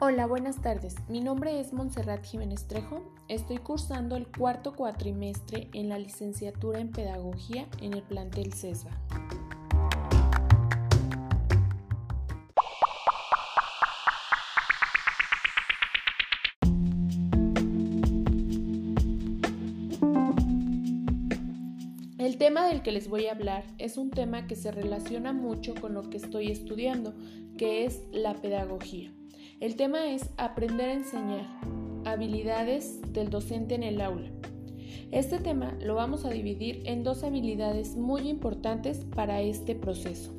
Hola, buenas tardes. Mi nombre es Montserrat Jiménez Trejo. Estoy cursando el cuarto cuatrimestre en la licenciatura en Pedagogía en el plantel CESA. El tema del que les voy a hablar es un tema que se relaciona mucho con lo que estoy estudiando, que es la pedagogía. El tema es aprender a enseñar, habilidades del docente en el aula. Este tema lo vamos a dividir en dos habilidades muy importantes para este proceso.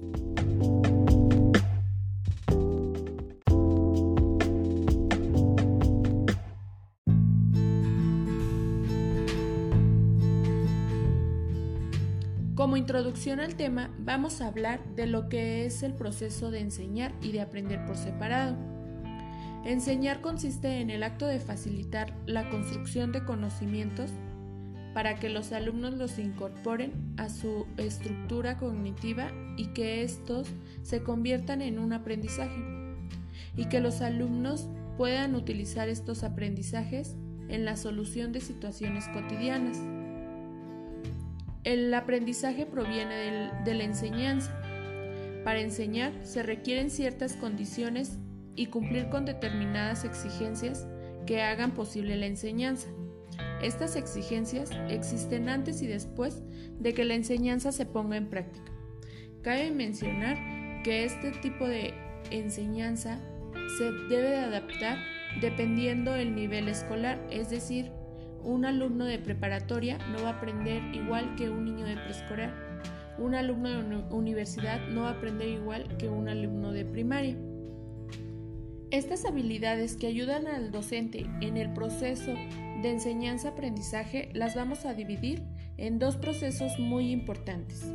Como introducción al tema, vamos a hablar de lo que es el proceso de enseñar y de aprender por separado. Enseñar consiste en el acto de facilitar la construcción de conocimientos para que los alumnos los incorporen a su estructura cognitiva y que estos se conviertan en un aprendizaje y que los alumnos puedan utilizar estos aprendizajes en la solución de situaciones cotidianas. El aprendizaje proviene de la enseñanza. Para enseñar se requieren ciertas condiciones y cumplir con determinadas exigencias que hagan posible la enseñanza. Estas exigencias existen antes y después de que la enseñanza se ponga en práctica. Cabe mencionar que este tipo de enseñanza se debe de adaptar dependiendo el nivel escolar, es decir, un alumno de preparatoria no va a aprender igual que un niño de preescolar. Un alumno de universidad no va a aprender igual que un alumno de primaria. Estas habilidades que ayudan al docente en el proceso de enseñanza-aprendizaje las vamos a dividir en dos procesos muy importantes.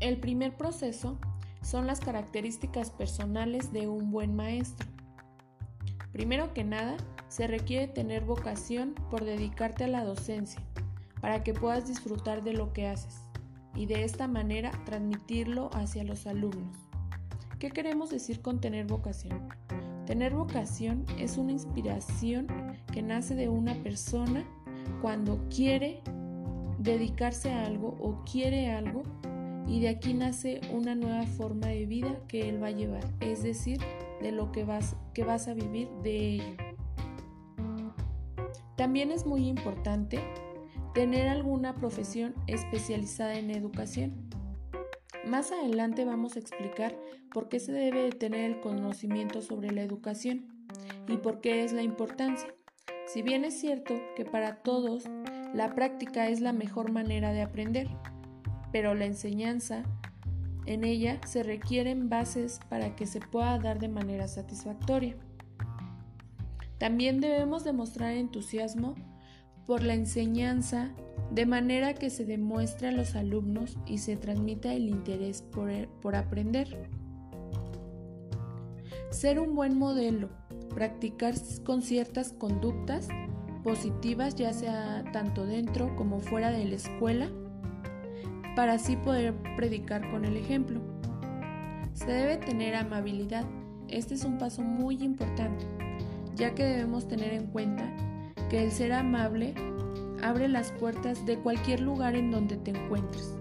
El primer proceso son las características personales de un buen maestro. Primero que nada, se requiere tener vocación por dedicarte a la docencia, para que puedas disfrutar de lo que haces y de esta manera transmitirlo hacia los alumnos. ¿Qué queremos decir con tener vocación? Tener vocación es una inspiración que nace de una persona cuando quiere dedicarse a algo o quiere algo y de aquí nace una nueva forma de vida que él va a llevar, es decir, de lo que vas, que vas a vivir de ello. También es muy importante tener alguna profesión especializada en educación. Más adelante vamos a explicar por qué se debe tener el conocimiento sobre la educación y por qué es la importancia. Si bien es cierto que para todos la práctica es la mejor manera de aprender, pero la enseñanza, en ella se requieren bases para que se pueda dar de manera satisfactoria. También debemos demostrar entusiasmo por la enseñanza de manera que se demuestre a los alumnos y se transmita el interés por, por aprender. Ser un buen modelo, practicar con ciertas conductas positivas ya sea tanto dentro como fuera de la escuela para así poder predicar con el ejemplo. Se debe tener amabilidad. Este es un paso muy importante, ya que debemos tener en cuenta que el ser amable abre las puertas de cualquier lugar en donde te encuentres.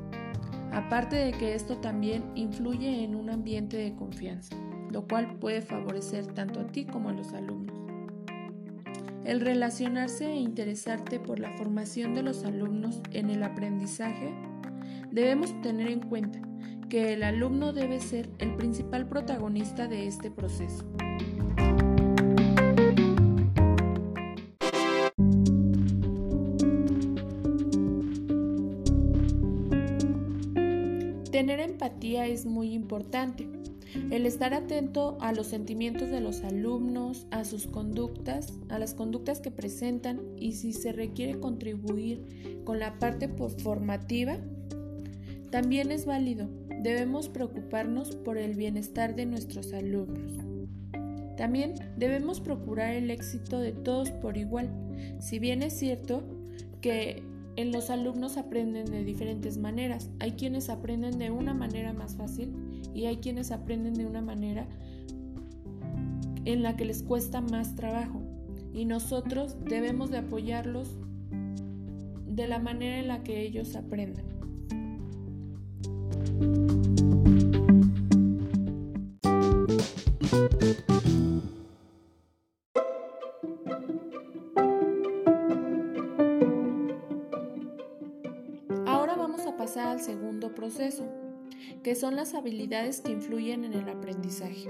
Aparte de que esto también influye en un ambiente de confianza, lo cual puede favorecer tanto a ti como a los alumnos. El relacionarse e interesarte por la formación de los alumnos en el aprendizaje debemos tener en cuenta que el alumno debe ser el principal protagonista de este proceso. Tener empatía es muy importante. El estar atento a los sentimientos de los alumnos, a sus conductas, a las conductas que presentan y si se requiere contribuir con la parte formativa, también es válido. Debemos preocuparnos por el bienestar de nuestros alumnos. También debemos procurar el éxito de todos por igual. Si bien es cierto que en los alumnos aprenden de diferentes maneras, hay quienes aprenden de una manera más fácil y hay quienes aprenden de una manera en la que les cuesta más trabajo y nosotros debemos de apoyarlos de la manera en la que ellos aprendan. Que son las habilidades que influyen en el aprendizaje.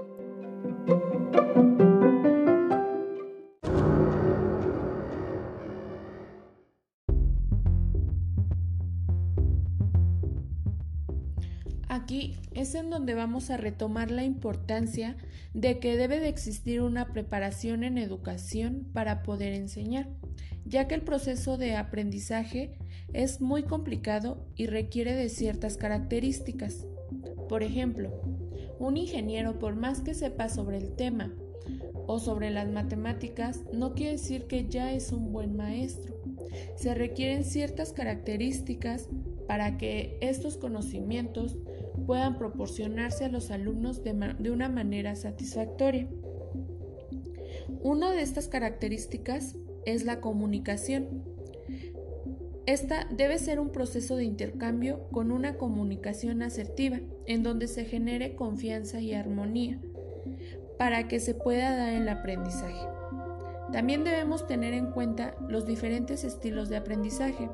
Aquí es en donde vamos a retomar la importancia de que debe de existir una preparación en educación para poder enseñar, ya que el proceso de aprendizaje es muy complicado y requiere de ciertas características. Por ejemplo, un ingeniero, por más que sepa sobre el tema o sobre las matemáticas, no quiere decir que ya es un buen maestro. Se requieren ciertas características para que estos conocimientos puedan proporcionarse a los alumnos de, una manera satisfactoria. Una de estas características es la comunicación. Esta debe ser un proceso de intercambio con una comunicación asertiva, en donde se genere confianza y armonía, para que se pueda dar el aprendizaje. También debemos tener en cuenta los diferentes estilos de aprendizaje,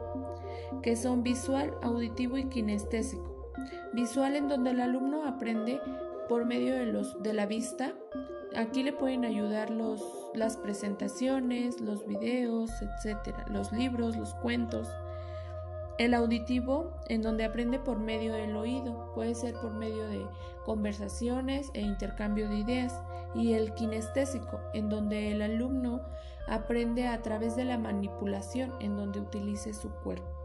que son visual, auditivo y kinestésico. Visual en donde el alumno aprende por medio de, de la vista. Aquí le pueden ayudar los, las presentaciones, los videos, etcétera, los libros, los cuentos. El auditivo, en donde aprende por medio del oído, puede ser por medio de conversaciones e intercambio de ideas. Y el kinestésico, en donde el alumno aprende a través de la manipulación, en donde utilice su cuerpo.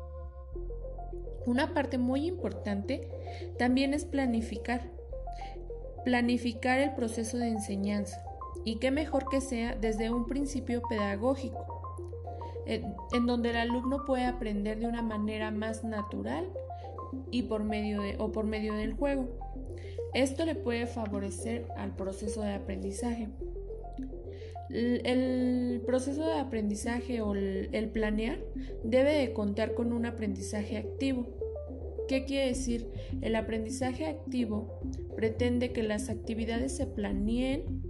Una parte muy importante también es planificar. Planificar el proceso de enseñanza. Y qué mejor que sea desde un principio pedagógico, en, donde el alumno puede aprender de una manera más natural y por medio de, o por medio del juego. Esto le puede favorecer al proceso de aprendizaje. El proceso de aprendizaje o el planear debe de contar con un aprendizaje activo. ¿Qué quiere decir? El aprendizaje activo pretende que las actividades se planeen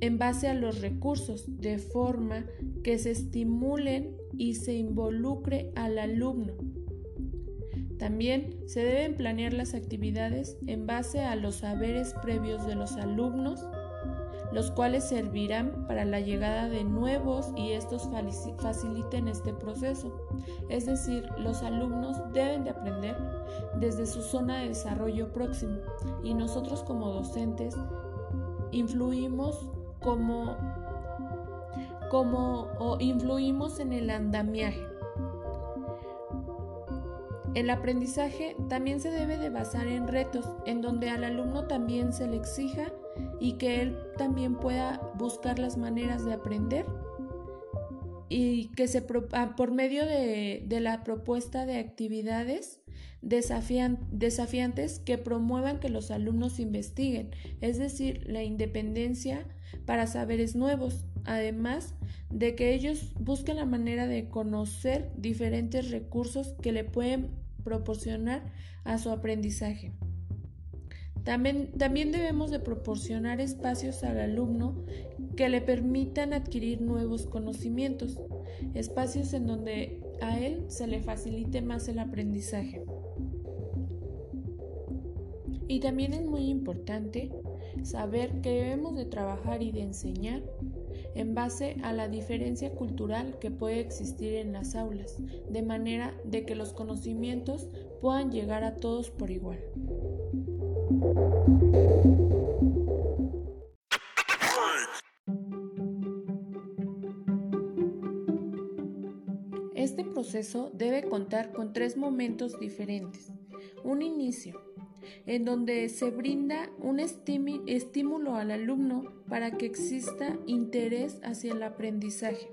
en base a los recursos, de forma que se estimulen y se involucre al alumno. También se deben planear las actividades en base a los saberes previos de los alumnos los cuales servirán para la llegada de nuevos y estos faciliten este proceso. Es decir, los alumnos deben de aprender desde su zona de desarrollo próximo y nosotros como docentes influimos como, como o influimos en el andamiaje. El aprendizaje también se debe de basar en retos, en donde al alumno también se le exija y que él también pueda buscar las maneras de aprender y que se ah, por medio de, de, la propuesta de actividades desafiantes que promuevan que los alumnos investiguen, es decir, la independencia para saberes nuevos, además de que ellos busquen la manera de conocer diferentes recursos que le pueden proporcionar a su aprendizaje. También, debemos de proporcionar espacios al alumno que le permitan adquirir nuevos conocimientos, espacios en donde a él se le facilite más el aprendizaje. Y también es muy importante saber que debemos de trabajar y de enseñar en base a la diferencia cultural que puede existir en las aulas, de manera de que los conocimientos puedan llegar a todos por igual. Este proceso debe contar con tres momentos diferentes. Un inicio, en donde se brinda un estímulo al alumno para que exista interés hacia el aprendizaje.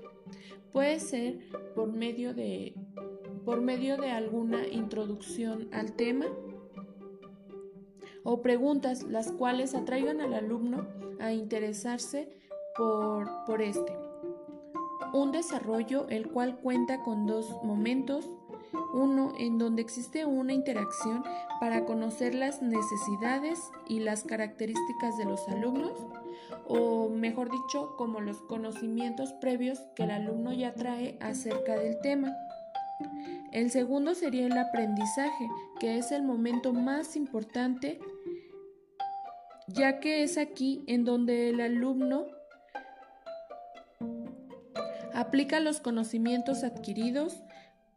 Puede ser por medio de, por medio de alguna introducción al tema o preguntas las cuales atraigan al alumno a interesarse por, por este. Un desarrollo el cual cuenta con dos momentos uno en donde existe una interacción para conocer las necesidades y las características de los alumnos, o mejor dicho, como los conocimientos previos que el alumno ya trae acerca del tema. El segundo sería el aprendizaje, que es el momento más importante, ya que es aquí en donde el alumno aplica los conocimientos adquiridos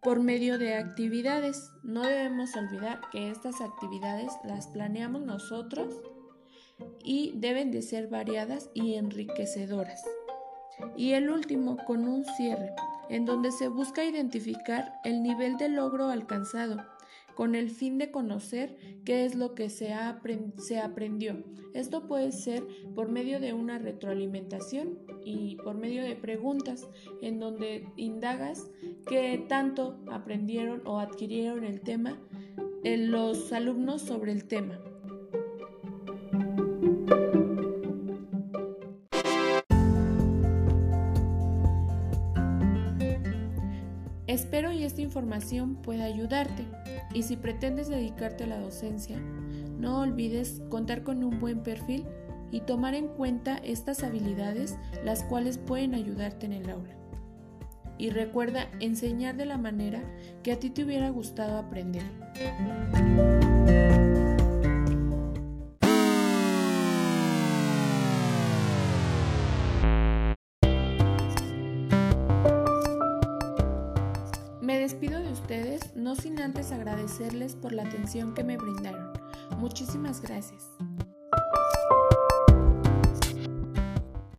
por medio de actividades. No debemos olvidar que estas actividades las planeamos nosotros y deben de ser variadas y enriquecedoras. Y el último, con un cierre, en donde se busca identificar el nivel de logro alcanzado con el fin de conocer qué es lo que se, se aprendió. Esto puede ser por medio de una retroalimentación y por medio de preguntas en donde indagas qué tanto aprendieron o adquirieron el tema en los alumnos sobre el tema. Espero y esta información pueda ayudarte y si pretendes dedicarte a la docencia, no olvides contar con un buen perfil y tomar en cuenta estas habilidades las cuales pueden ayudarte en el aula. Y recuerda enseñar de la manera que a ti te hubiera gustado aprender. No sin antes agradecerles por la atención que me brindaron. Muchísimas gracias.